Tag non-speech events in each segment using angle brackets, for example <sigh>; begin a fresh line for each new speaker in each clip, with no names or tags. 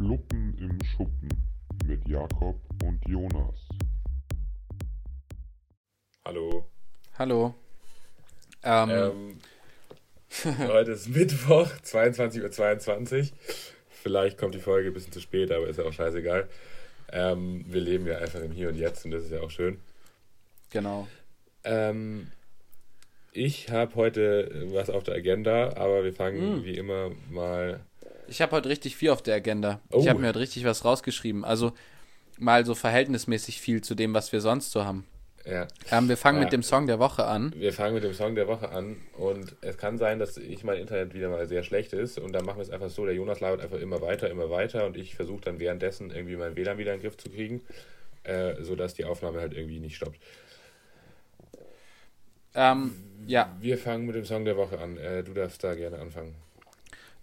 Fluppen im Schuppen mit Jakob und Jonas.
Hallo.
Hallo. Ähm,
Ähm, <laughs> heute ist Mittwoch, 22.22 Uhr. Vielleicht kommt die Folge ein bisschen zu spät, aber ist ja auch scheißegal. Ähm, wir leben ja einfach im Hier und Jetzt und das ist ja auch schön.
genau.
Ähm, ich habe heute was auf der Agenda, aber wir fangen
Mm.
wie immer mal.
Ich habe heute richtig viel auf der Agenda.
Oh.
Ich habe mir heute richtig was rausgeschrieben. Also mal so verhältnismäßig viel zu dem, was wir sonst so haben.
Ja,
Ähm, wir fangen
Ja.
mit dem Song der Woche an.
wir fangen mit dem Song der Woche an und es kann sein, dass ich mein Internet wieder mal sehr schlecht ist und dann machen wir es einfach so, der Jonas labert einfach immer weiter, immer weiter und ich versuche dann währenddessen irgendwie mein WLAN wieder in den Griff zu kriegen, äh, sodass die Aufnahme halt irgendwie nicht stoppt.
Ähm, ja,
Wir fangen mit dem Song der Woche an. Äh, du darfst da gerne anfangen.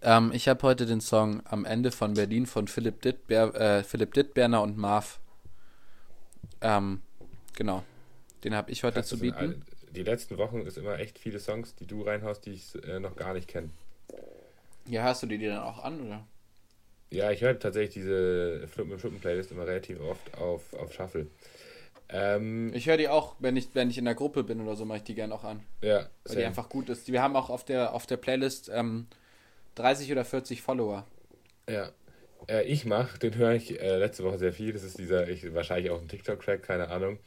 Ähm, ich habe heute den Song Am Ende von Berlin von Philipp, Dittber äh, Philipp Dittberner und Marv. Ähm, genau. Den habe ich heute
Hast
zu bieten.
ein- Die letzten Wochen ist immer echt viele Songs, die du reinhaust, die ich äh, noch gar nicht kenne.
Ja, hörst du die dir dann auch an, oder?
Ja, ich höre tatsächlich diese Fluppen im Schuppen Playlist immer relativ oft auf, auf Shuffle. Ähm,
Ich höre die auch, wenn ich, wenn ich in der Gruppe bin oder so, mache ich die gerne auch an.
ja,
Weil die einfach gut ist. Wir haben auch auf der, auf der Playlist ähm, 30 oder 40 Follower.
Ja. Äh, ich mache, den höre ich äh, letzte Woche sehr viel. Das ist dieser, ich, wahrscheinlich auch ein TikTok-Track, keine Ahnung.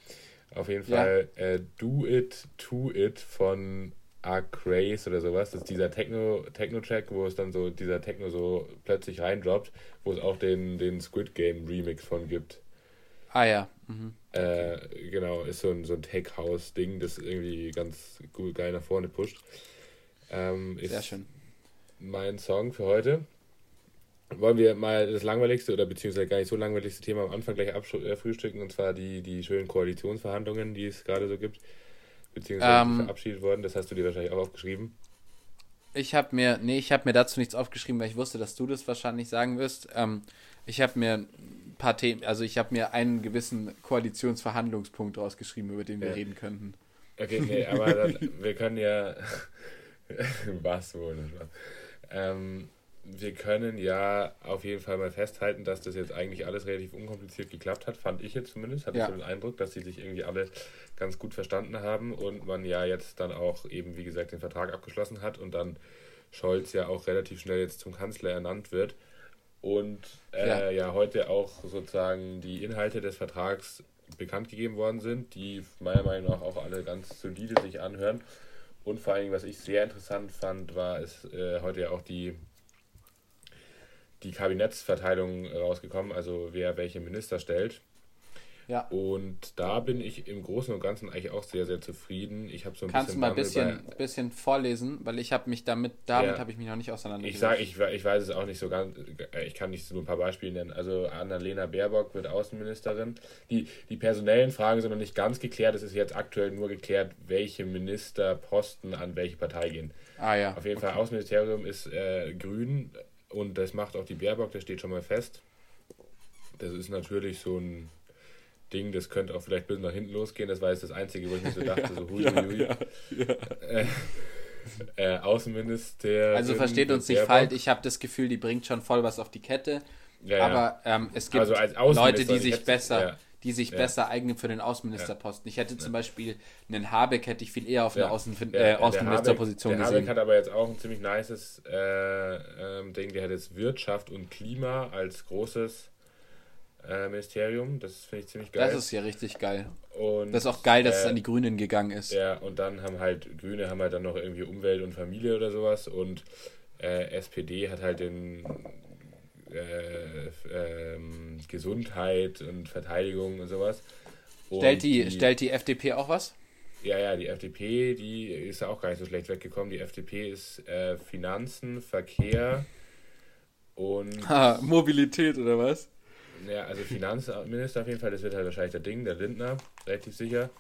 Auf jeden
Ja.
Fall äh, Do It, To It von Arcraze oder sowas. Das ist dieser Techno- Techno-Track, wo es dann so, dieser Techno so plötzlich reindroppt, wo es auch den, den Squid Game Remix von gibt.
Ah ja. Mhm.
Äh, genau, ist so ein, so ein Tech-House-Ding, das irgendwie ganz gut, geil nach vorne pusht. Ähm, ist
Sehr schön.
Mein Song für heute. Wollen wir mal das langweiligste oder beziehungsweise gar nicht so langweiligste Thema am Anfang gleich abfrühstücken und zwar die, die schönen Koalitionsverhandlungen, die es gerade so gibt, beziehungsweise die
Ähm.
verabschiedet wurden. Das hast du dir wahrscheinlich auch aufgeschrieben.
Ich habe mir, nee, ich habe mir dazu nichts aufgeschrieben, weil ich wusste, dass du das wahrscheinlich sagen wirst. Ähm, ich habe mir ein paar Themen, also ich habe mir einen gewissen Koalitionsverhandlungspunkt rausgeschrieben, über den wir
Ja.
reden könnten.
Okay, nee, aber dann, wir können ja. <laughs> Was wohl? Ähm, wir können ja auf jeden Fall mal festhalten, dass das jetzt eigentlich alles relativ unkompliziert geklappt hat, fand ich jetzt zumindest. Hatte
Ja.
ich so den Eindruck, dass sie sich irgendwie alle ganz gut verstanden haben und man ja jetzt dann auch eben, wie gesagt, den Vertrag abgeschlossen hat und dann Scholz ja auch relativ schnell jetzt zum Kanzler ernannt wird. Und äh, ja.
Ja.
heute auch sozusagen die Inhalte des Vertrags bekannt gegeben worden sind, die meiner Meinung nach auch alle ganz solide sich anhören. Und vor allen Dingen, was ich sehr interessant fand, war es äh, heute ja auch die, die Kabinettsverteilung rausgekommen, also wer welche Minister stellt.
Ja.
Und da bin ich im Großen und Ganzen eigentlich auch sehr, sehr zufrieden. Ich habe so ein
Kannst du
bisschen
mal ein bisschen, bisschen vorlesen, weil ich habe mich damit, damit
Ja.
habe ich mich noch nicht auseinandergesetzt.
Ich sage, ich, ich weiß es auch nicht so ganz, äh, ich kann nicht so ein paar Beispiele nennen. Also Annalena Baerbock wird Außenministerin. Die, die personellen Fragen sind noch nicht ganz geklärt. Es ist jetzt aktuell nur geklärt, welche Ministerposten an welche Partei gehen.
Ah ja.
Auf jeden Fall, Außenministerium ist äh, grün und das macht auch die Baerbock, das steht schon mal fest. Das ist natürlich so ein Ding, das könnte auch vielleicht ein bisschen nach hinten losgehen. Das war jetzt das Einzige, wo ich mir so <laughs> dachte, so hui, hui, hui. Äh, äh, Außenminister.
Also versteht uns nicht falsch, ich habe das Gefühl, die bringt schon voll was auf die Kette.
ja, ja.
Aber ähm, es gibt
Also
Leute, die
ich
sich besser,
ja.
die sich
Ja.
besser eignen für den Außenministerposten. Ich hätte zum Beispiel einen Habeck hätte ich viel eher auf
Ja.
eine Außen
Der-
äh,
der
Außenministerposition gesehen.
Habeck hat aber jetzt auch ein ziemlich nices äh, ähm, Ding. Der hat jetzt Wirtschaft und Klima als großes äh, Ministerium. Das finde ich ziemlich geil.
Das ist ja richtig geil.
und,
Das ist auch geil, dass
äh,
es an die Grünen gegangen ist.
Ja, und dann haben halt Grüne haben halt dann noch irgendwie Umwelt und Familie oder sowas und äh, SPD hat halt den äh, ähm, Gesundheit und Verteidigung und sowas. Und
Stellt die, stellt die FDP auch was?
Ja, ja, die FDP, die ist ja auch gar nicht so schlecht weggekommen. Die FDP ist äh, Finanzen, Verkehr und
Ha, <laughs> Mobilität oder was?
Ja, also Finanzminister auf jeden Fall, das wird halt wahrscheinlich der Ding, der Lindner, relativ sicher.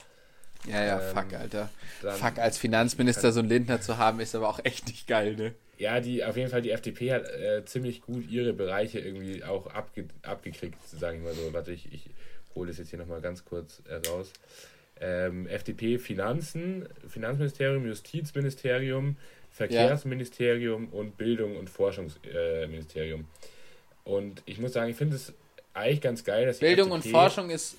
Ja, ja,
Ähm,
fuck, Alter. Fuck, als Finanzminister so einen Lindner zu haben, ist aber auch echt nicht geil, ne?
Ja, die auf jeden Fall die FDP hat äh, ziemlich gut ihre Bereiche irgendwie auch abge abgekriegt, sage ich mal so. Warte, ich, ich hole das jetzt hier nochmal ganz kurz äh, raus. Ähm, FDP Finanzen, Finanzministerium, Justizministerium, Verkehrsministerium und Bildung und Forschungsministerium. Und ich muss sagen, ich finde es eigentlich ganz geil, dass
Bildung und Forschung ist.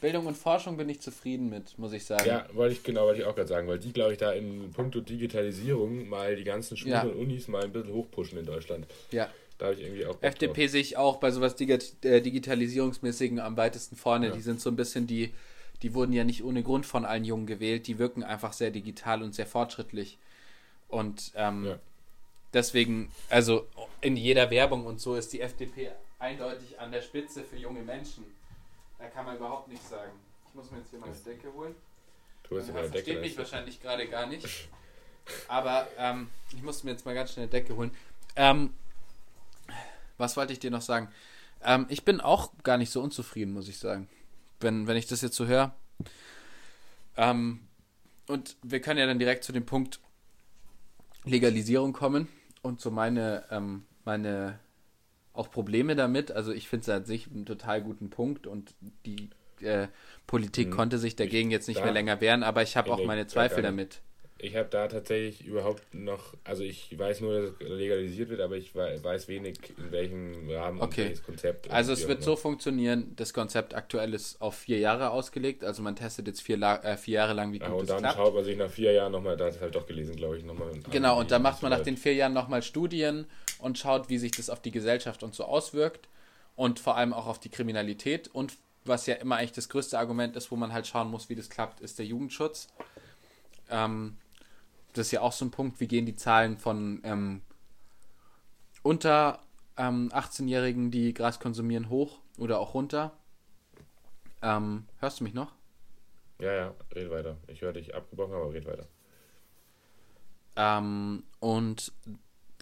Bildung und Forschung bin ich zufrieden mit, muss ich sagen.
Ja, wollte ich genau, wollte ich auch gerade sagen, weil die, glaube ich, da in puncto Digitalisierung mal die ganzen Schulen
Ja.
und Unis mal ein bisschen hochpushen in Deutschland.
Ja.
Da habe ich irgendwie auch
FDP sehe ich auch bei sowas äh, Digitalisierungsmäßigen am weitesten vorne.
Ja.
Die sind so ein bisschen die, die wurden ja nicht ohne Grund von allen Jungen gewählt. Die wirken einfach sehr digital und sehr fortschrittlich. Und ähm,
Ja.
deswegen, also in jeder Werbung und so ist die FDP eindeutig an der Spitze für junge Menschen. Da kann man überhaupt nichts sagen. Ich muss mir jetzt hier mal eine Decke holen.
Du hast ja mal
versteht
Decke.
mich wahrscheinlich gerade gar nicht. <laughs> Aber ähm, ich musste mir jetzt mal ganz schnell eine Decke holen. Ähm, was wollte ich dir noch sagen? Ähm, ich bin auch gar nicht so unzufrieden, muss ich sagen. Wenn, wenn ich das jetzt so höre. Ähm, und wir können ja dann direkt zu dem Punkt Legalisierung kommen und so meine, ähm, meine auch Probleme damit. Also ich finde es an sich einen total guten Punkt und die äh, Politik
Mhm.
konnte sich dagegen jetzt nicht mehr länger wehren, aber ich habe auch meine Zweifel damit.
Ich habe da tatsächlich überhaupt noch, also ich weiß nur, dass es legalisiert wird, aber ich wei- weiß wenig, in welchem Rahmen
Okay.
und welches Konzept. und
Also es wird so funktionieren, das Konzept aktuell ist auf vier Jahre ausgelegt, also man testet jetzt vier, äh, vier Jahre lang, wie
Ja,
gut
und
es
dann
klappt.
schaut man sich nach vier Jahren nochmal, da ist halt doch gelesen, glaube ich, nochmal.
Genau, und dann macht man nach den vier Jahren nochmal Studien und schaut, wie sich das auf die Gesellschaft und so auswirkt und vor allem auch auf die Kriminalität. Und was ja immer eigentlich das größte Argument ist, wo man halt schauen muss, wie das klappt, ist der Jugendschutz. Ähm, das ist ja auch so ein Punkt, wie gehen die Zahlen von ähm, unter ähm, 18-Jährigen, die Gras konsumieren, hoch oder auch runter. Ähm, hörst du mich noch?
Ja, ja, red weiter. Ich höre dich abgebrochen, aber red weiter.
Ähm, und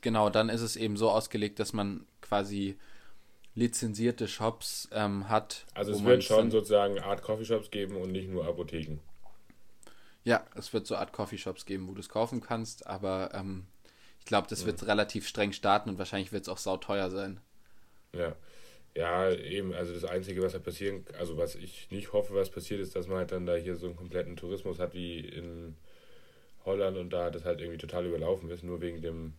genau, dann ist es eben so ausgelegt, dass man quasi lizenzierte Shops ähm, hat.
Also es wird schon sozusagen Art Coffeeshops geben und nicht nur Apotheken.
Ja, es wird so Art Coffeeshops geben, wo du es kaufen kannst, aber ähm, ich glaube, das wird relativ streng starten und wahrscheinlich wird es auch sauteuer sein.
Ja. Ja, eben, also das Einzige, was halt passieren, also was ich nicht hoffe, was passiert, ist, dass man halt dann da hier so einen kompletten Tourismus hat wie in Holland und da das halt irgendwie total überlaufen ist, nur wegen dem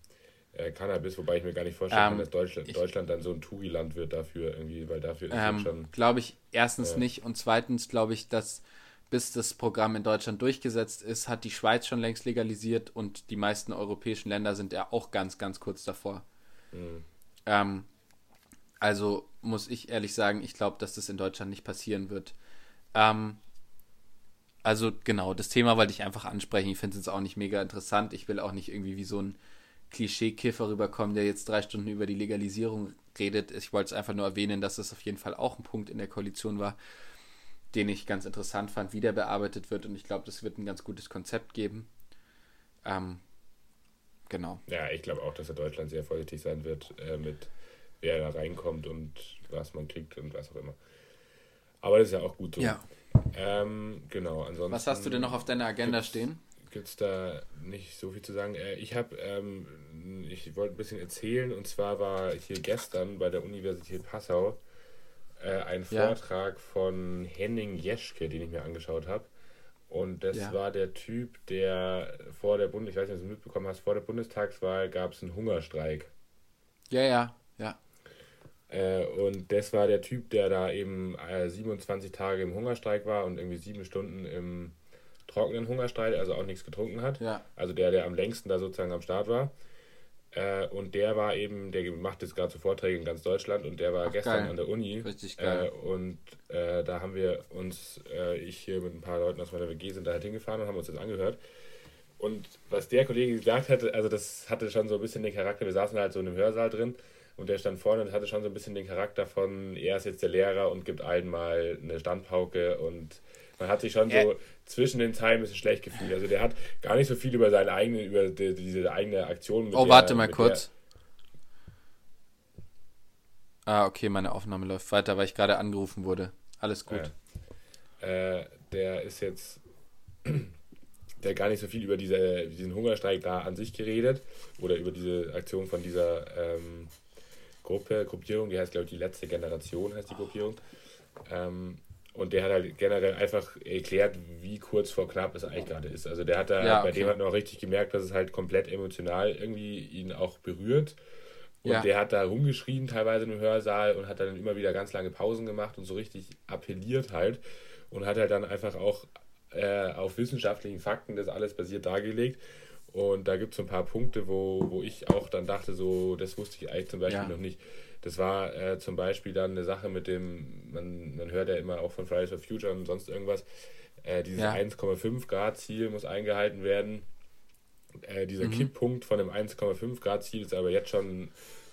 äh, Cannabis, wobei ich mir gar nicht vorstellen
Ähm,
kann, dass Deutschland,
ich-
Deutschland dann so ein Touri-Land wird dafür irgendwie, weil dafür ist es
Ähm,
schon.
glaube ich erstens
Ja.
nicht und zweitens glaube ich, dass bis das Programm in Deutschland durchgesetzt ist, hat die Schweiz schon längst legalisiert und die meisten europäischen Länder sind ja auch ganz, ganz kurz davor.
Mhm.
Ähm, also muss ich ehrlich sagen, ich glaube, dass das in Deutschland nicht passieren wird. Ähm, also genau, das Thema wollte ich einfach ansprechen. Ich finde es jetzt auch nicht mega interessant. Ich will auch nicht irgendwie wie so ein Klischee-Kiffer rüberkommen, der jetzt drei Stunden über die Legalisierung redet. Ich wollte es einfach nur erwähnen, dass es auf jeden Fall auch ein Punkt in der Koalition war, den ich ganz interessant fand, wie der bearbeitet wird. Und ich glaube, das wird ein ganz gutes Konzept geben. Ähm, genau.
Ja, ich glaube auch, dass in Deutschland sehr vorsichtig sein wird äh, mit wer da reinkommt und was man kriegt und was auch immer. Aber das ist ja auch gut so. Ähm, genau, ansonsten.
Was hast du denn noch auf deiner Agenda stehen?
Gibt es da nicht so viel zu sagen. Äh, ich habe, ähm, ich wollte ein bisschen erzählen und zwar war hier gestern bei der Universität Passau äh, ein
Ja.
Vortrag von Henning Jeschke, den ich mir angeschaut habe. Und das
Ja.
war der Typ, der vor der Bund, ich weiß nicht, ob du es mitbekommen hast, vor der Bundestagswahl gab es einen Hungerstreik.
Ja, ja, ja.
Äh, und das war der Typ, der da eben äh, 27 Tage im Hungerstreik war und irgendwie sieben Stunden im trockenen Hungerstreik, also auch nichts getrunken hat.
Ja.
Also der, der am längsten da sozusagen am Start war. Äh, und der war eben, der macht jetzt gerade so Vorträge in ganz Deutschland und der war
Ach,
gestern
geil.
an der Uni.
Richtig
Äh,
geil.
und äh, da haben wir uns, äh, ich hier mit ein paar Leuten aus meiner WG sind da halt hingefahren und haben uns das angehört. Und was der Kollege gesagt hatte, also das hatte schon so ein bisschen den Charakter, wir saßen halt so in einem Hörsaal drin und der stand vorne und hatte schon so ein bisschen den Charakter von, er ist jetzt der Lehrer und gibt allen mal eine Standpauke und man hat sich schon so zwischen den Zeilen ein bisschen schlecht gefühlt. Also der hat gar nicht so viel über seine eigene, über die, diese eigene Aktion. mit
Oh,
der-
warte mal kurz. Ah, okay, meine Aufnahme läuft weiter, weil ich gerade angerufen wurde. Alles gut.
Der, äh, der ist jetzt, <clears throat> der hat gar nicht so viel über diese, diesen Hungerstreik da an sich geredet oder über diese Aktion von dieser ähm, Gruppe, Gruppierung, die heißt, glaube ich, die letzte Generation heißt die Gruppierung. Ähm, und der hat halt generell einfach erklärt, wie kurz vor knapp es eigentlich gerade ist. Also der hat da,
Ja,
bei
okay.
dem hat man auch richtig gemerkt, dass es halt komplett emotional irgendwie ihn auch berührt. Und
Ja.
der hat da rumgeschrien, teilweise im Hörsaal, und hat dann immer wieder ganz lange Pausen gemacht und so richtig appelliert halt. Und hat halt dann einfach auch äh, auf wissenschaftlichen Fakten das alles basiert dargelegt. Und da gibt es so ein paar Punkte, wo, wo ich auch dann dachte, so, das wusste ich eigentlich zum Beispiel
Ja.
noch nicht. Das war äh, zum Beispiel dann eine Sache mit dem, man, man hört ja immer auch von Fridays for Future und sonst irgendwas, äh, dieses
Ja.
1,5 Grad Ziel muss eingehalten werden. Äh, dieser Kipppunkt von dem 1,5 Grad Ziel ist aber jetzt schon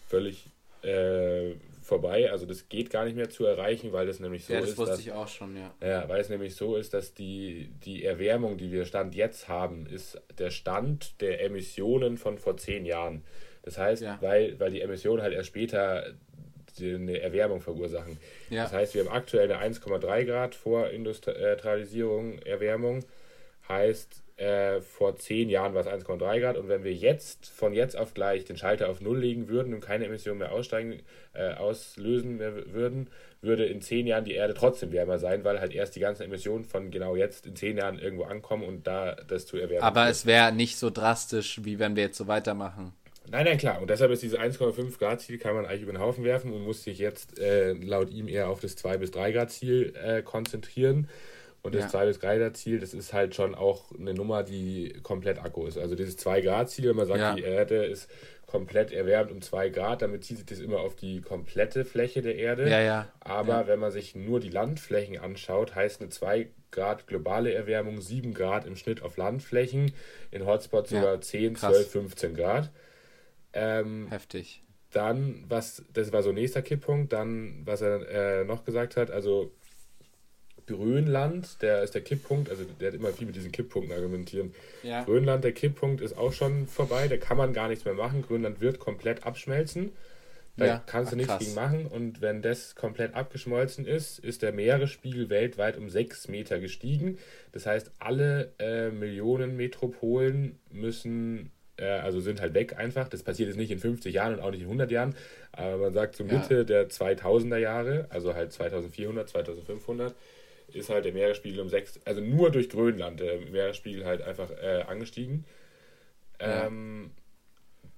völlig äh, vorbei. Also das geht gar nicht mehr zu erreichen, weil das nämlich so
ja, das
ist,
wusste
dass,
ich auch schon, ja.
ja, weil es nämlich so ist, dass die, die Erwärmung, die wir Stand jetzt haben, ist der Stand der Emissionen von vor zehn Jahren. Das heißt,
Ja.
weil, weil die Emissionen halt erst später eine Erwärmung verursachen.
Ja.
Das heißt, wir haben aktuell eine 1,3 Grad Vorindustrialisierung, Erwärmung. Heißt, äh, vor zehn Jahren war es 1,3 Grad. Und wenn wir jetzt von jetzt auf gleich den Schalter auf Null legen würden und keine Emissionen mehr aussteigen, äh, auslösen mehr würden, würde in zehn Jahren die Erde trotzdem wärmer sein, weil halt erst die ganzen Emissionen von genau jetzt in zehn Jahren irgendwo ankommen und da das zu erwärmen.
Aber
führt.
es wäre nicht so drastisch, wie wenn wir jetzt so weitermachen.
Nein, nein, klar. Und deshalb ist dieses 1,5 Grad Ziel, kann man eigentlich über den Haufen werfen und muss sich jetzt äh, laut ihm eher auf das 2 bis 3 Grad Ziel äh, konzentrieren. Und das
Ja.
2 bis 3 Grad Ziel, das ist halt schon auch eine Nummer, die komplett Akku ist. Also dieses 2 Grad Ziel, wenn man sagt,
Ja.
die Erde ist komplett erwärmt um 2 Grad, damit zieht sich das immer auf die komplette Fläche der Erde.
Ja, ja.
Aber
Ja.
wenn man sich nur die Landflächen anschaut, heißt eine 2 Grad globale Erwärmung 7 Grad im Schnitt auf Landflächen, in Hotspots sogar 10,
krass.
12, 15 Grad. Ähm,
Heftig.
dann, was, das war so nächster Kipppunkt, dann, was er äh, noch gesagt hat, also Grönland, der ist der Kipppunkt, also der hat immer viel mit diesen Kipppunkten argumentieren.
Ja.
Grönland, der Kipppunkt ist auch schon vorbei, da kann man gar nichts mehr machen. Grönland wird komplett abschmelzen. Da
Ja,
kannst du
ach,
nichts
krass.
gegen machen. Und wenn das komplett abgeschmolzen ist, ist der Meeresspiegel weltweit um 6 Meter gestiegen. Das heißt, alle äh, Millionen Metropolen müssen, also sind halt weg einfach. Das passiert jetzt nicht in 50 Jahren und auch nicht in 100 Jahren. Aber man sagt, so
Ja.
Mitte der 2000er Jahre, also halt 2400, 2500, ist halt der Meeresspiegel um 6, also nur durch Grönland der Meeresspiegel halt einfach äh, angestiegen.
Ja.
Ähm,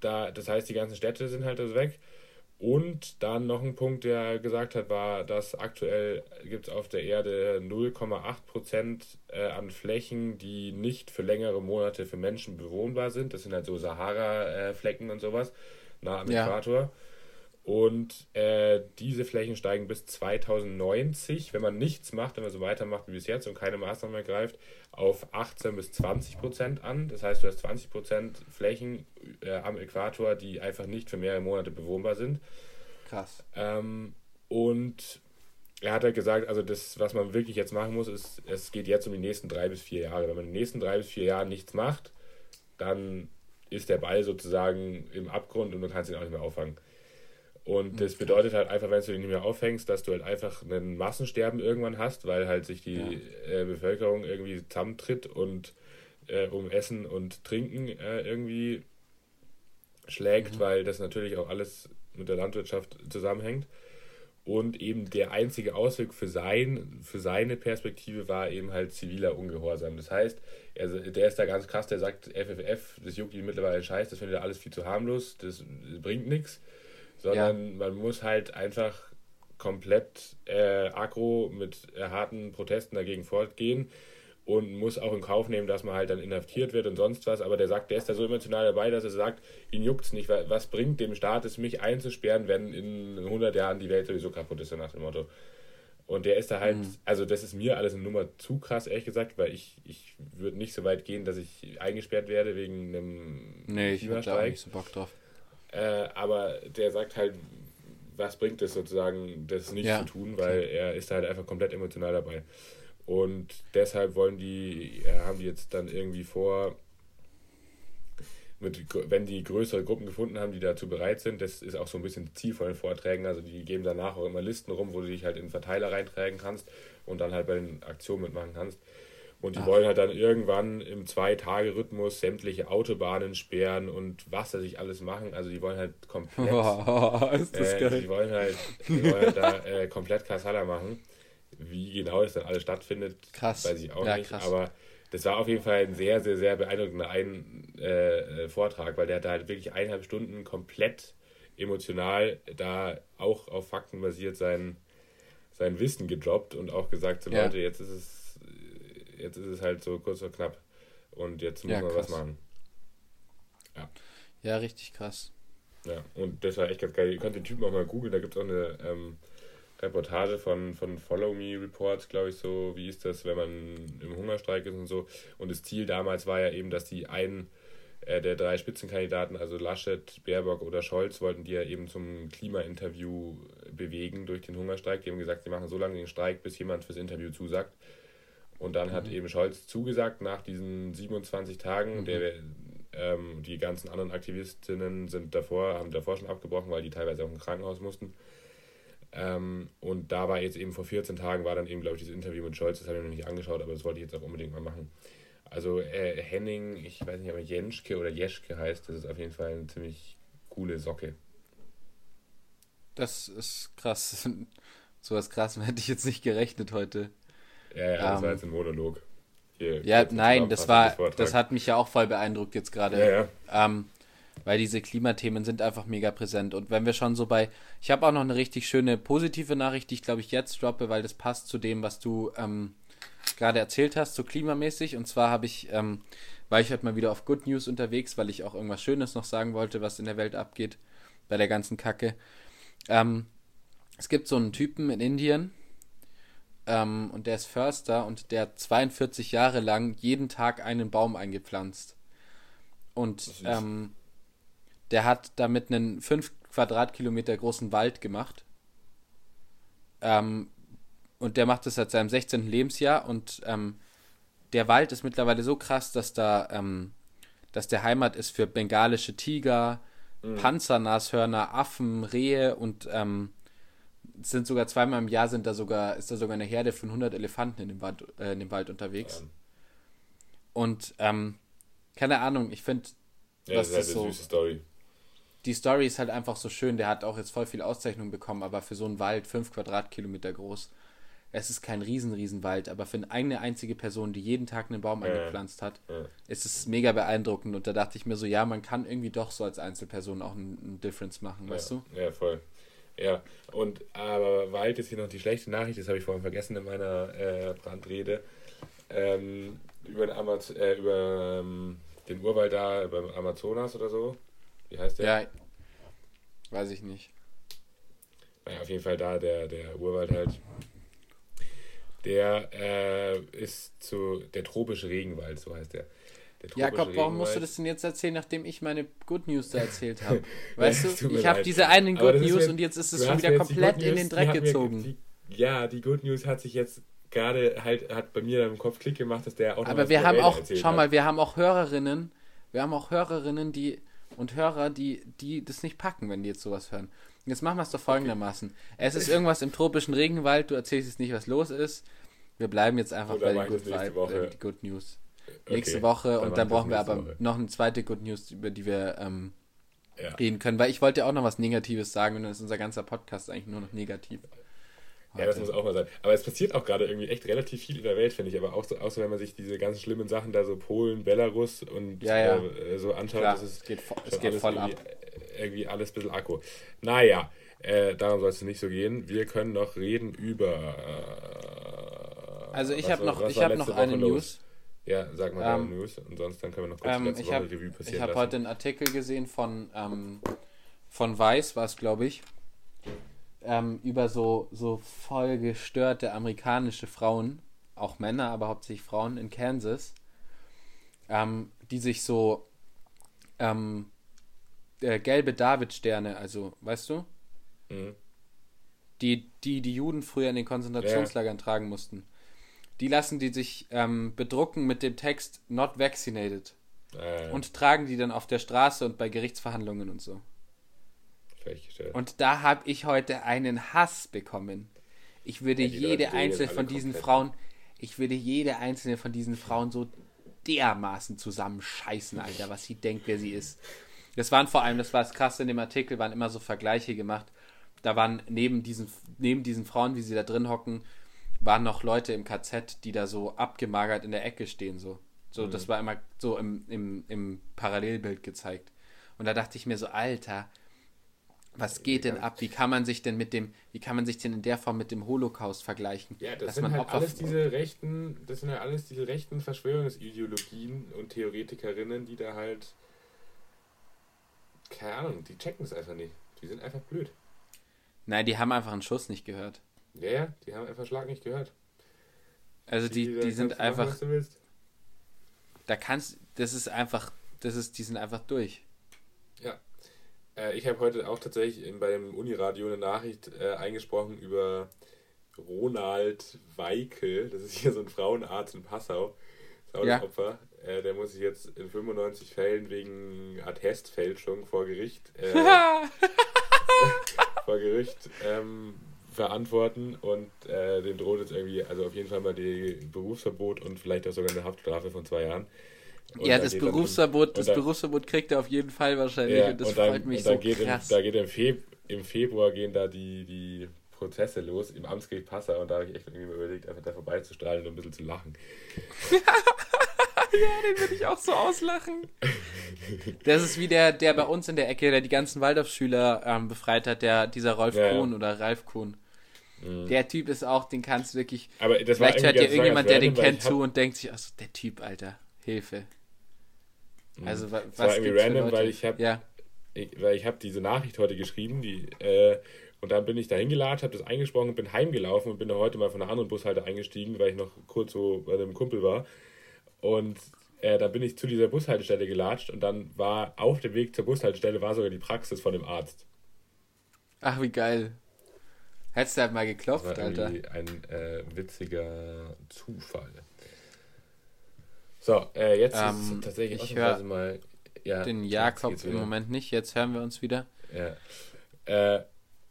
da, das heißt, die ganzen Städte sind halt also weg. Und dann noch ein Punkt, der er gesagt hat, war, dass aktuell gibt es auf der Erde 0,8 Prozent äh, an Flächen, die nicht für längere Monate für Menschen bewohnbar sind. Das sind halt so Sahara-Flecken und sowas, nah am
Ja.
Äquator. Und äh, diese Flächen steigen bis 2090, wenn man nichts macht, wenn man so weitermacht wie bis jetzt und keine Maßnahmen ergreift, auf 18 bis 20 Prozent an. Das heißt, du hast 20 Prozent Flächen äh, am Äquator, die einfach nicht für mehrere Monate bewohnbar sind.
Krass.
Ähm, und er hat halt gesagt, also das, was man wirklich jetzt machen muss, ist, es geht jetzt um die nächsten drei bis vier Jahre. Wenn man in den nächsten drei bis vier Jahren nichts macht, dann ist der Ball sozusagen im Abgrund und du kannst ihn auch nicht mehr auffangen. Und das bedeutet halt einfach, wenn du ihn nicht mehr aufhängst, dass du halt einfach ein Massensterben irgendwann hast, weil halt sich die äh, Bevölkerung irgendwie zusammentritt und äh, um Essen und Trinken äh, irgendwie schlägt, weil das natürlich auch alles mit der Landwirtschaft zusammenhängt. Und eben der einzige Ausweg für, sein, für seine Perspektive war eben halt ziviler Ungehorsam. Das heißt, er, der ist da ganz krass, der sagt, FFF, das juckt ihn mittlerweile scheiß, das findet er alles viel zu harmlos, das bringt nichts. Sondern man muss halt einfach komplett äh, aggro mit äh, harten Protesten dagegen fortgehen und muss auch in Kauf nehmen, dass man halt dann inhaftiert wird und sonst was. Aber der sagt, der ist da so emotional dabei, dass er sagt, ihn juckt's nicht. wa- Was bringt dem Staat es, mich einzusperren, wenn in 100 Jahren die Welt sowieso kaputt ist, so nach dem Motto. Und der ist da halt, also das ist mir alles eine Nummer zu krass, ehrlich gesagt, weil ich, ich würde nicht so weit gehen, dass ich eingesperrt werde wegen einem
Nee, ich hab da auch nicht so Bock drauf.
Äh, aber der sagt halt, was bringt es sozusagen, das nicht
Ja,
zu tun, weil er ist halt einfach komplett emotional dabei. Und deshalb wollen die, äh, haben die jetzt dann irgendwie vor, mit, wenn die größere Gruppen gefunden haben, die dazu bereit sind, das ist auch so ein bisschen Ziel von den Vorträgen, also die geben danach auch immer Listen rum, wo du dich halt in Verteiler reintragen kannst und dann halt bei den Aktionen mitmachen kannst. Und die
Ach.
wollen halt dann irgendwann im Zwei-Tage-Rhythmus sämtliche Autobahnen sperren und was sie sich alles machen. Also die wollen halt komplett <laughs>
ist das
äh,
geil.
die wollen halt, die wollen halt da äh, komplett Kassala machen. Wie genau das dann alles stattfindet,
Krass.
weiß ich auch
Ja,
nicht.
krass.
Aber das war auf jeden Fall ein sehr, sehr, sehr beeindruckender ein, äh, äh, Vortrag, weil der hat da halt wirklich eineinhalb Stunden komplett emotional da auch auf Fakten basiert sein, sein Wissen gedroppt und auch gesagt, so
Ja.
Leute, jetzt ist es jetzt ist es halt so kurz vor knapp und jetzt muss
Ja,
man was machen.
Ja, richtig krass.
Ja, und das war echt ganz geil. Ihr könnt den Typen auch mal googeln, da gibt es auch eine ähm, Reportage von, von Follow Me Reports, glaube ich, so, wie ist das, wenn man im Hungerstreik ist und so. Und das Ziel damals war ja eben, dass die einen äh, der drei Spitzenkandidaten, also Laschet, Baerbock oder Scholz, wollten die ja eben zum Klimainterview bewegen durch den Hungerstreik. Die haben gesagt, sie machen so lange den Streik, bis jemand fürs Interview zusagt. Und dann hat eben Scholz zugesagt nach diesen 27 Tagen. Der, ähm, die ganzen anderen Aktivistinnen sind davor, haben davor schon abgebrochen, weil die teilweise auch im Krankenhaus mussten. Ähm, und da war jetzt eben vor 14 Tagen, war dann eben, glaube ich, dieses Interview mit Scholz, das habe ich noch nicht angeschaut, aber das wollte ich jetzt auch unbedingt mal machen. Also äh, Henning, ich weiß nicht, ob er Jenschke oder Jeschke heißt, das ist auf jeden Fall eine ziemlich coole Socke.
Das ist krass. <laughs> So was krass hätte ich jetzt nicht gerechnet heute.
Ja, ja, das
Ähm,
war jetzt ein Monolog. Hier,
Ja, nein, das war, das hat mich ja auch voll beeindruckt jetzt gerade.
Ja, ja.
Ähm, weil diese Klimathemen sind einfach mega präsent. Und wenn wir schon so bei, ich habe auch noch eine richtig schöne positive Nachricht, die ich glaube ich jetzt droppe, weil das passt zu dem, was du ähm, gerade erzählt hast, so klimamäßig. Und zwar habe ich, ähm, war ich heute mal wieder auf Good News unterwegs, weil ich auch irgendwas Schönes noch sagen wollte, was in der Welt abgeht, bei der ganzen Kacke. Ähm, es gibt so einen Typen in Indien, ähm, und der ist Förster und der hat 42 Jahre lang jeden Tag einen Baum eingepflanzt. Und ähm, der hat damit einen 5 Quadratkilometer großen Wald gemacht. Ähm, und der macht das seit seinem 16. Lebensjahr und ähm, der Wald ist mittlerweile so krass, dass da, ähm, dass der Heimat ist für bengalische Tiger, Panzernashörner, Affen, Rehe und ähm, sind sogar zweimal im Jahr sind da sogar, ist da sogar eine Herde von 100 Elefanten in dem Wald, äh, in dem Wald unterwegs.
Ähm,
Und ähm, keine Ahnung, ich finde,
ja, das ist halt eine
so,
süße Story.
die Story ist halt einfach so schön. Der hat auch jetzt voll viel Auszeichnung bekommen, aber für so einen Wald, fünf Quadratkilometer groß, es ist kein riesen, riesen Wald, aber für eine einzige Person, die jeden Tag einen Baum eingepflanzt hat,
Ja.
ist es mega beeindruckend. Und da dachte ich mir so, ja, man kann irgendwie doch so als Einzelperson auch einen, einen Difference machen, weißt
ja,
du?
Ja, voll. Ja, und aber Wald ist hier noch die schlechte Nachricht, das habe ich vorhin vergessen in meiner äh, Brandrede. Ähm, über den, Amaz äh, über, ähm, den Urwald da beim Amazonas oder so. Wie heißt der?
Ja, weiß ich nicht.
Naja, auf jeden Fall da, der, der Urwald halt. Der äh, ist zu. Der tropische Regenwald, so heißt der.
Jakob, warum musst du
Regenwald.
das denn jetzt erzählen, nachdem ich meine Good News da erzählt habe? <laughs> Weißt du, <laughs> ich habe diese einen Good News
mir-
und jetzt ist es schon wieder komplett in den Dreck
hat mir-
gezogen.
Die, ja, die Good News hat sich jetzt gerade halt, hat bei mir im Kopf Klick gemacht, dass der auch
Aber wir haben auch, schau
hat.
mal, wir haben auch Hörerinnen, wir haben auch Hörerinnen, die und Hörer, die, die das nicht packen, wenn die jetzt sowas hören. Jetzt machen wir es doch folgendermaßen. Es ist irgendwas im tropischen Regenwald, du erzählst jetzt nicht, was los ist. Wir bleiben jetzt einfach
Oder
bei den Good, Vibe, äh, die Good News.
Okay,
Nächste Woche
dann
und dann brauchen wir aber
Woche.
noch eine zweite Good News, über die wir ähm,
Ja.
reden können, weil ich wollte auch noch was Negatives sagen und dann ist unser ganzer Podcast eigentlich nur noch negativ.
Ja, das muss auch mal sein. Aber es passiert auch gerade irgendwie echt relativ viel in der Welt, finde ich. Aber auch so, so, wenn man sich diese ganz schlimmen Sachen da so Polen, Belarus und
Ja, ja.
Äh, so anschaut,
Klar,
das ist
es geht, es geht voll ab.
irgendwie, äh, irgendwie alles ein bisschen Akku. Naja, äh, darum soll es nicht so gehen. Wir können noch reden über. Äh,
Also ich habe noch, ich
letzte
noch eine
Woche los? Ja, sag mal
Ähm,
News und sonst dann können wir noch kurz die
Ähm,
letzte
ich
Woche
habe
Revue passieren
ich hab
lassen.
heute einen Artikel gesehen von, ähm, von Weiß, war es glaube ich, ähm, über so, so voll gestörte amerikanische Frauen, auch Männer, aber hauptsächlich Frauen in Kansas, ähm, die sich so ähm, äh, gelbe Davidsterne, also weißt du,
Mhm.
die, die die Juden früher in den Konzentrationslagern tragen mussten. Die lassen die sich ähm, bedrucken mit dem Text Not Vaccinated
Äh,
und tragen die dann auf der Straße und bei Gerichtsverhandlungen und so. Und da habe ich heute einen Hass bekommen. Ich würde
Ja, Leute
jede einzelne von diesen
komplett.
Frauen, ich würde jede einzelne von diesen Frauen so dermaßen zusammenscheißen, Alter, was sie denkt, wer sie ist. Das waren vor allem, das war das krasse in dem Artikel, waren immer so Vergleiche gemacht. Da waren neben diesen, neben diesen Frauen, wie sie da drin hocken, waren noch Leute im KZ, die da so abgemagert in der Ecke stehen, so. So, das war immer so im, im, im Parallelbild gezeigt. Und da dachte ich mir so, Alter, Was geht denn ab? Wie kann man sich denn mit dem, wie kann man sich denn in der Form mit dem Holocaust vergleichen?
Ja, das sind
man
halt
Opfer-
alles diese rechten, das sind halt alles diese rechten Verschwörungsideologien und Theoretikerinnen, die da halt, keine Ahnung, die checken es einfach nicht. Die sind einfach blöd.
Nein, die haben einfach einen Schuss nicht gehört.
Ja, ja, die haben einfach Schlag nicht gehört.
Also die,
da
die
kannst
sind
machen,
einfach,
willst.
da kannst, das ist einfach, das ist, die sind einfach durch.
Äh, ich habe heute auch tatsächlich in, bei dem Uniradio eine Nachricht äh, eingesprochen über Ronald Weikel. Das ist hier so ein Frauenarzt in Passau. Auch
Ja.
Äh, der muss sich jetzt in 95 Fällen wegen Attestfälschung vor Gericht, äh, <laughs> vor Gericht ähm, verantworten und äh, dem droht jetzt irgendwie, also auf jeden Fall mal die Berufsverbot und vielleicht auch sogar eine Haftstrafe von zwei Jahren. Und
ja,
da
das
geht dann-
Berufsverbot, das
und da-
Berufsverbot kriegt er auf jeden Fall wahrscheinlich
ja,
und das
und dann,
freut mich
dann
so
geht im,
krass.
da geht im, Feb im Februar gehen da die, die Prozesse los im Amtsgericht Passau und da habe ich echt irgendwie überlegt, einfach da vorbeizustrahlen und ein bisschen zu lachen. <laughs>
Den würde ich auch so auslachen. Das ist wie der, der bei uns in der Ecke, der die ganzen Waldorfschüler ähm, befreit hat, der, dieser Rolf
Ja, ja.
Kohn oder Ralf Kohn.
Mhm.
Der Typ ist auch, den kannst du wirklich.
Aber das war
Vielleicht hört ja
ganz-
irgendjemand, der den kennt, zu und denkt sich, achso, der Typ, Alter, Hilfe. Also, wa-
Das war
was
irgendwie random, weil ich habe
Ja,
weil ich habe diese Nachricht heute geschrieben, die äh, und dann bin ich da hingeladen, habe das eingesprochen und bin heimgelaufen und bin heute mal von einer anderen Bushalte eingestiegen, weil ich noch kurz so bei einem Kumpel war. Und äh, dann bin ich zu dieser Bushaltestelle gelatscht und dann war auf dem Weg zur Bushaltestelle war sogar die Praxis von dem Arzt.
ach, wie geil. Hättest du halt mal
Das
geklopft,
war
Alter.
ein äh, witziger Zufall. So, äh, jetzt
Ähm,
ist tatsächlich
ich
ausnahmsweise mal ja,
Den Jakob im. Moment nicht, jetzt hören wir uns wieder.
Ja. Äh,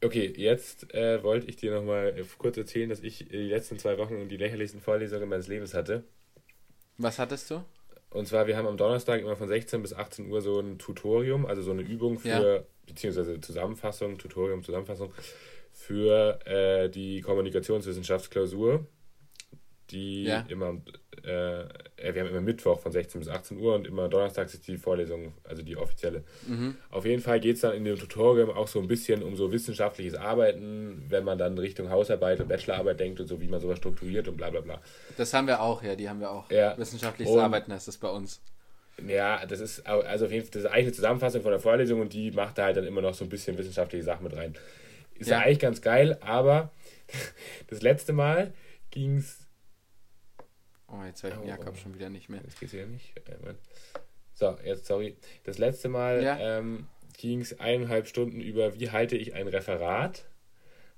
okay, jetzt äh, wollte ich dir nochmal kurz erzählen, dass ich die letzten zwei Wochen die lächerlichsten Vorlesungen meines Lebens hatte.
Was hattest du?
Und zwar, wir haben am Donnerstag immer von 16 bis 18 Uhr so ein Tutorium, also so eine Übung für,
Ja.
beziehungsweise Zusammenfassung, Tutorium, Zusammenfassung für äh, die Kommunikationswissenschaftsklausur, die
Ja.
immer, äh, äh, wir haben immer Mittwoch von 16 bis 18 Uhr und immer donnerstags ist die Vorlesung, also die offizielle.
Mhm.
Auf jeden Fall geht es dann in dem Tutorium auch so ein bisschen um so wissenschaftliches Arbeiten, wenn man dann Richtung Hausarbeit und Bachelorarbeit denkt und so, wie man sowas strukturiert und bla bla bla.
Das haben wir auch, ja, die haben wir auch.
Ja.
Wissenschaftliches
Und-
Arbeiten heißt das bei uns.
Ja, das ist also auf jeden Fall das ist eigentlich eine Zusammenfassung von der Vorlesung und die macht da halt dann immer noch so ein bisschen wissenschaftliche Sachen mit rein. Ist ja,
Ja.
eigentlich ganz geil, aber <laughs> das letzte Mal ging es.
Oh, jetzt höre ich
Oh,
Jakob
oh.
schon wieder nicht mehr.
Jetzt geht's wieder nicht. So, jetzt sorry. Das letzte Mal
Ja.
ähm, ging es eineinhalb Stunden über, wie halte ich ein Referat.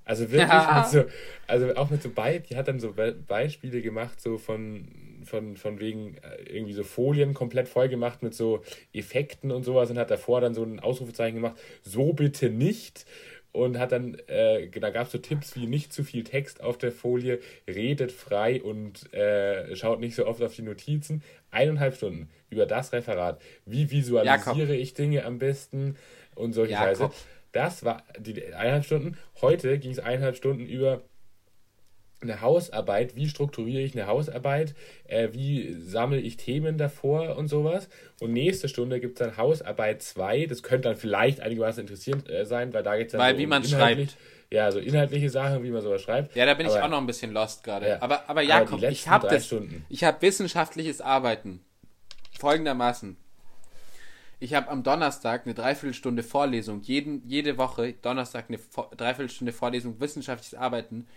Also wirklich
Ja.
mit so, also auch mit so Be die hat dann so Be Beispiele gemacht, so von, von, von wegen äh, irgendwie so Folien komplett voll gemacht mit so Effekten und sowas und hat davor dann so ein Ausrufezeichen gemacht, so bitte nicht. Und hat dann, äh, da gab es so Tipps wie nicht zu viel Text auf der Folie, redet frei und äh, schaut nicht so oft auf die Notizen. Eineinhalb Stunden über das Referat. Wie visualisiere ich Dinge am besten und solche
Jakob.
Scheiße. Das war die eineinhalb Stunden. Heute ging es eineinhalb Stunden über eine Hausarbeit, wie strukturiere ich eine Hausarbeit, äh, wie sammle ich Themen davor und sowas. Und nächste Stunde gibt es dann Hausarbeit 2, das könnte dann vielleicht einigermaßen interessierend äh, sein, weil da geht es dann
Weil
so
wie
um
man schreibt.
Ja, so inhaltliche Sachen, wie man sowas schreibt.
Ja, da bin ich
Aber-
auch noch ein bisschen lost gerade.
Ja.
Aber, aber
Aber
Jakob,
die
ich habe das.
Stunden.
Ich habe wissenschaftliches Arbeiten. Folgendermaßen. Ich habe am Donnerstag eine Dreiviertelstunde Vorlesung. Jeden, jede Woche Donnerstag eine Vor Dreiviertelstunde Vorlesung wissenschaftliches Arbeiten,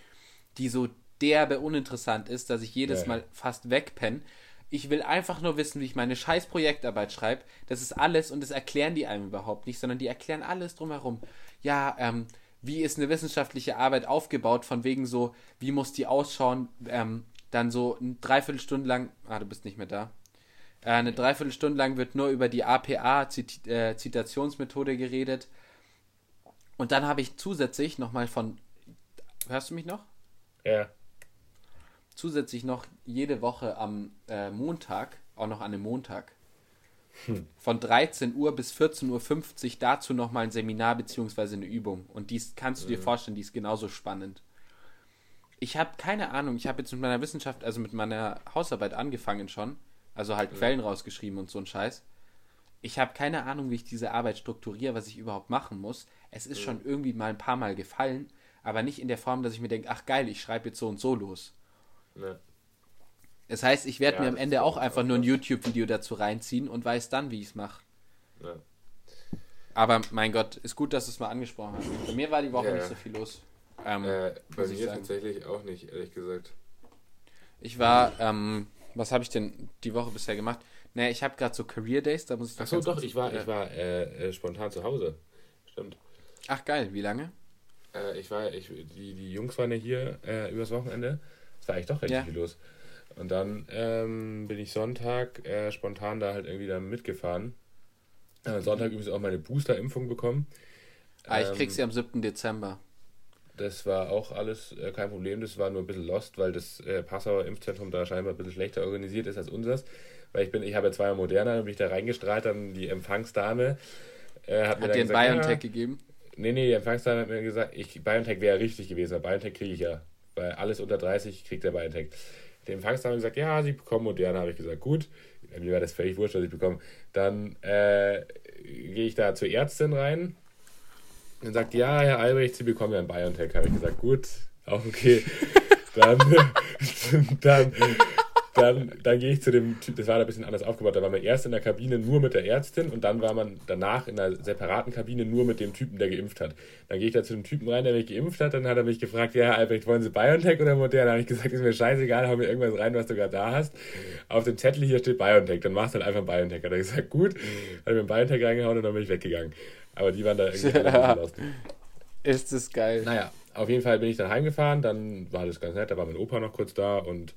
die so derbe uninteressant ist, dass ich jedes
Ja.
Mal fast wegpenne. Ich will einfach nur wissen, wie ich meine scheiß Projektarbeit schreibe. Das ist alles und das erklären die einem überhaupt nicht, sondern die erklären alles drumherum. Ja, ähm, wie ist eine wissenschaftliche Arbeit aufgebaut, von wegen so, wie muss die ausschauen, ähm, dann so eine Dreiviertelstunde lang, ah, du bist nicht mehr da, äh, eine Dreiviertelstunde lang wird nur über die APA-Zitationsmethode geredet. Und dann habe ich zusätzlich nochmal von, hörst du mich noch?
Ja.
zusätzlich noch jede Woche am äh, Montag, auch noch an einem Montag, von 13 Uhr bis 14.50 Uhr dazu nochmal ein Seminar beziehungsweise eine Übung. Und dies kannst du dir vorstellen, die ist genauso spannend. Ich habe keine Ahnung, ich habe jetzt mit meiner Wissenschaft, also mit meiner Hausarbeit angefangen schon, also halt Quellen rausgeschrieben und so ein Scheiß. ich habe keine Ahnung, wie ich diese Arbeit strukturiere, was ich überhaupt machen muss. Es ist
Mhm.
schon irgendwie mal ein paar Mal gefallen, aber nicht in der Form, dass ich mir denke, ach geil, ich schreibe jetzt so und so los.
Ne?
Das heißt, ich werde
Ja,
mir am Ende auch einfach nur ein YouTube-Video dazu reinziehen und weiß dann, wie ich es mache.
Ne?
Aber mein Gott, ist gut, dass du es mal angesprochen hast. Bei mir war die Woche
Ja,
nicht so viel los. Ähm,
Äh, bei mir tatsächlich auch nicht, ehrlich gesagt.
Ich war, ähm, was habe ich denn die Woche bisher gemacht? Naja, ich habe gerade so Career Days, da muss ich
Achso, doch, ich war, ich war äh, äh, spontan zu Hause. Stimmt.
Ach geil, wie lange?
Äh, ich war, ich, die, die Jungs waren ja hier äh, übers Wochenende. Es war eigentlich doch richtig
Ja.
viel los. Und dann ähm, bin ich Sonntag äh, spontan da halt irgendwie da mitgefahren. Äh, Sonntag übrigens auch meine Booster-Impfung bekommen.
Ah, ich
Ähm,
krieg sie am 7. Dezember.
Das war auch alles äh, kein Problem. Das war nur ein bisschen lost, weil das äh, Passauer Impfzentrum da scheinbar ein bisschen schlechter organisiert ist als unseres. Weil ich bin, ich habe ja zweimal Moderna, dann bin ich da reingestrahlt, dann die Empfangsdame äh, hat, mir
Hat
dann
dir
gesagt,
BioNTech
ja,
gegeben?
Nee, nee, die Empfangsdame hat mir gesagt, ich, BioNTech wäre richtig gewesen, aber BioNTech kriege ich ja. Weil alles unter 30 kriegt der BioNTech. Die Empfangsdame hat gesagt, ja, sie bekommen Moderna, habe ich gesagt, gut. Mir war das völlig wurscht, was ich bekomme. Dann äh, gehe ich da zur Ärztin rein. Dann sagt ja, Herr Albrecht, Sie bekommen ja ein BioNTech. Habe ich gesagt, gut, auch <laughs> okay. dann, <laughs> dann, dann, dann gehe ich zu dem Typ, das war da ein bisschen anders aufgebaut, da war man erst in der Kabine nur mit der Ärztin und dann war man danach in einer separaten Kabine nur mit dem Typen, der geimpft hat. Dann gehe ich da zu dem Typen rein, der mich geimpft hat, dann hat er mich gefragt, ja, Herr Albrecht, wollen Sie BioNTech oder Moderna? Dann habe ich gesagt, ist mir scheißegal, hau mir irgendwas rein, was du gerade da hast. Auf dem Zettel hier steht BioNTech, dann machst du halt einfach ein BioNTech. Hat er gesagt, gut, hat er mir ein BioNTech reingehauen und dann bin ich weggegangen. Aber die waren da irgendwie bisschen lost.
Ist das geil.
Naja, auf jeden Fall bin ich dann heimgefahren, dann war das ganz nett, da war mein Opa noch kurz da und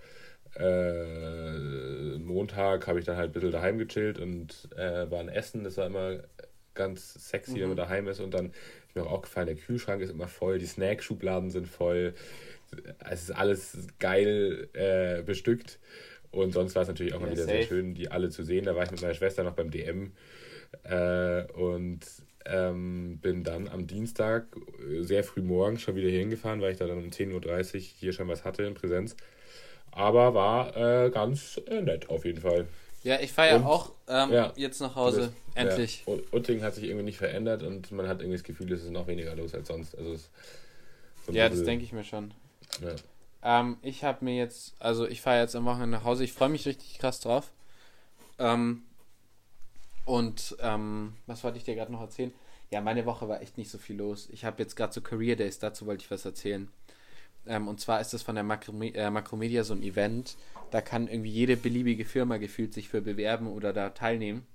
äh, Montag habe ich dann halt ein bisschen daheim gechillt und äh, war ein Essen, das war immer ganz sexy, wenn man daheim ist. Und dann ist mir auch aufgefallen, der Kühlschrank ist immer voll, die Snackschubladen sind voll, es ist alles geil äh, bestückt. Und sonst war es natürlich auch mal
Ja,
wieder
safe.
sehr schön, die alle zu sehen, da war ich mit meiner Schwester noch beim DM äh, und ähm, bin dann am Dienstag äh, sehr früh morgens schon wieder hier hingefahren, weil ich da dann um 10.30 Uhr hier schon was hatte in Präsenz. Aber war äh, ganz äh, nett auf jeden Fall.
Ja, ich fahre ja auch ähm,
ja.
jetzt nach Hause.
Das-
Endlich.
Ja, und Utting hat sich irgendwie nicht verändert und man hat irgendwie das Gefühl, es ist noch weniger los als sonst. Also es, so
Ja, das denke ich mir schon.
Ja.
Ähm, ich habe mir jetzt, also ich fahre jetzt am Wochenende nach Hause. Ich freue mich richtig krass drauf. Ähm, und ähm, was wollte ich dir gerade noch erzählen? Ja, meine Woche war echt nicht so viel los. Ich habe jetzt gerade so Career Days, dazu wollte ich was erzählen. Ähm, und zwar ist das von der Makrome äh, Makromedia so ein Event. Da kann irgendwie jede beliebige Firma gefühlt sich für bewerben oder da teilnehmen.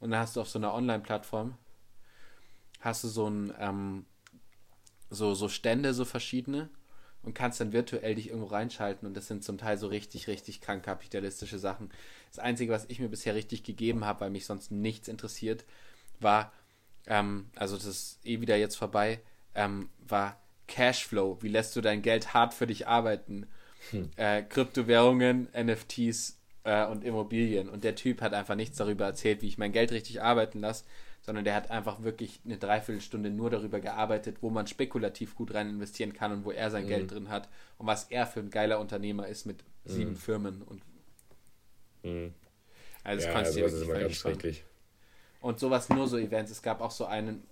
Und dann hast du auf so einer Online-Plattform hast du so ein ähm, so, so Stände, so verschiedene und kannst dann virtuell dich irgendwo reinschalten und das sind zum Teil so richtig, richtig krank kapitalistische Sachen. Das Einzige, was ich mir bisher richtig gegeben habe, weil mich sonst nichts interessiert, war, ähm, also das ist eh wieder jetzt vorbei, ähm, war Cashflow. Wie lässt du dein Geld hart für dich arbeiten? Äh, Kryptowährungen, NFTs äh, und Immobilien. Und der Typ hat einfach nichts darüber erzählt, wie ich mein Geld richtig arbeiten lasse, sondern der hat einfach wirklich eine Dreiviertelstunde nur darüber gearbeitet, wo man spekulativ gut rein investieren kann und wo er sein Geld drin hat und was er für ein geiler Unternehmer ist mit sieben Firmen. Und
Mhm.
also das
ja,
konntest du dir
sowas ist
wirklich
ganz.
Und sowas nur so Events. Es gab auch so einen,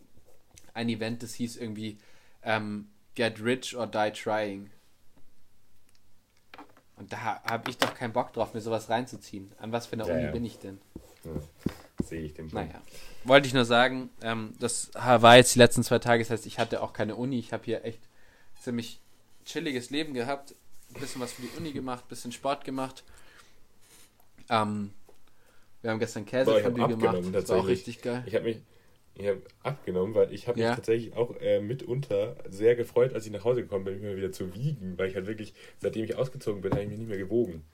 ein Event, das hieß irgendwie ähm, Get Rich or Die Trying. Und da habe ich doch keinen Bock drauf, mir sowas reinzuziehen. An was für einer
Ja,
Uni
ja.
bin ich denn?
Sehe ich den Punkt.
Naja. Wollte ich nur sagen, ähm, das war jetzt die letzten zwei Tage, das heißt, ich hatte auch keine Uni. Ich habe hier echt ziemlich chilliges Leben gehabt. Ein bisschen was für die Uni gemacht, bisschen Sport gemacht. Ähm, wir haben gestern Käsefondue gemacht. Das war auch richtig geil.
Ich habe mich ich hab abgenommen, weil ich habe
Ja.
mich tatsächlich auch äh, mitunter sehr gefreut, als ich nach Hause gekommen bin, mich mal wieder zu wiegen, weil ich halt wirklich, seitdem ich ausgezogen bin, habe ich mich nicht mehr gewogen.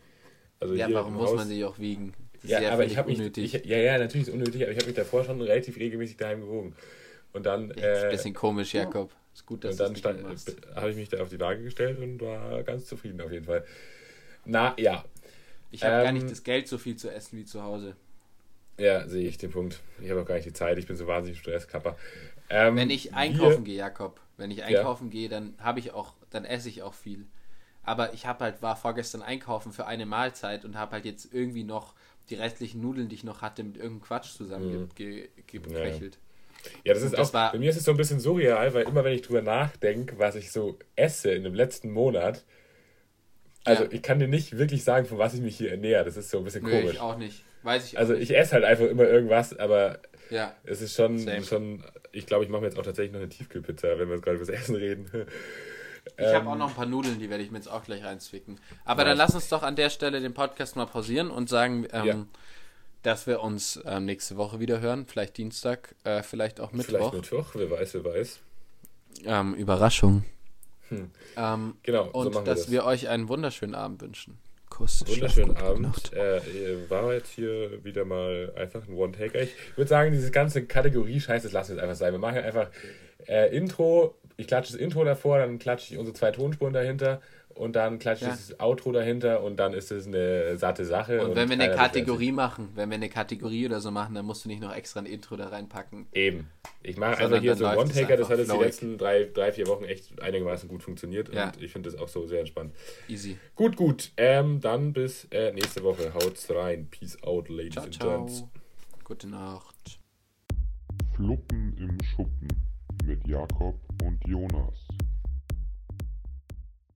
Also
Ja, warum muss
Haus-
man sich auch wiegen? Ist
Ja, aber ich habe mich, ich, ja, ja, natürlich ist es unnötig, aber ich habe mich davor schon relativ regelmäßig daheim gewogen. Und dann,
Das ist ein
äh,
bisschen komisch, Jakob. Ist gut, dass
und
du
dann stand-
nicht machst.
habe ich mich da auf die Waage gestellt und war ganz zufrieden auf jeden Fall. Na ja,
Ich habe gar
ähm,
nicht das Geld, so viel zu essen wie zu Hause.
Ja, sehe ich den Punkt. Ich habe auch gar nicht die Zeit, ich bin so wahnsinnig Stresskapper. Ähm,
Wenn ich einkaufen gehe, Jakob, wenn ich einkaufen gehe, dann habe ich auch, dann esse ich auch viel. Aber ich habe halt, war vorgestern einkaufen für eine Mahlzeit und habe halt jetzt irgendwie noch die restlichen Nudeln, die ich noch hatte, mit irgendeinem Quatsch zusammengequächelt.
Ja, das ist
Das
auch,
war-
bei mir ist es so ein bisschen surreal, weil immer wenn ich drüber nachdenke, was ich so esse in dem letzten Monat, also
Ja.
ich kann dir nicht wirklich sagen, von was ich mich hier ernähre. Das ist so ein bisschen
Nö,
komisch.
ich auch nicht. Weiß ich
Also ich esse halt einfach immer irgendwas, aber
Ja.
es ist schon,
Same.
schon ich glaube, ich mache mir jetzt auch tatsächlich noch eine Tiefkühlpizza, wenn wir jetzt gerade über das Essen reden. <laughs>
Ich habe auch noch ein paar Nudeln, die werde ich mir jetzt auch gleich reinzwicken. Aber dann lass uns doch an der Stelle den Podcast mal pausieren und sagen, ähm,
Ja.
dass wir uns ähm, nächste Woche wieder hören. Vielleicht Dienstag, äh, vielleicht auch
Vielleicht
Mittwoch.
Mittwoch, wer weiß, wer weiß.
Ähm, Überraschung.
Hm.
Ähm,
Genau, so
und
wir
dass
das.
wir euch einen wunderschönen Abend wünschen. Kuss.
Wunderschönen
schlaf.
Abend. Äh, war jetzt hier wieder mal einfach ein One-Taker. Ich würde sagen, diese ganze Kategorie-Scheiß, das lassen wir jetzt einfach sein. Wir machen einfach äh, Intro, ich klatsche das Intro davor, dann klatsche ich unsere zwei Tonspuren dahinter und dann klatsche ich
Ja.
das Outro dahinter und dann ist es eine satte Sache.
Und wenn wir eine Kategorie machen, wenn wir eine Kategorie oder so machen, dann musst du nicht noch extra ein Intro da reinpacken.
Eben. Ich mache einfach hier so One-Taker, das
einfach
hat jetzt die letzten drei, drei, vier Wochen echt einigermaßen gut funktioniert
Ja.
und ich finde das auch so sehr entspannt.
Easy.
Gut, gut. Ähm, dann bis äh, nächste Woche. Haut's rein. Peace out, ladies
Ciao,
and
ciao.
gents.
Gute Nacht.
Fluppen im Schuppen mit Jakob und Jonas.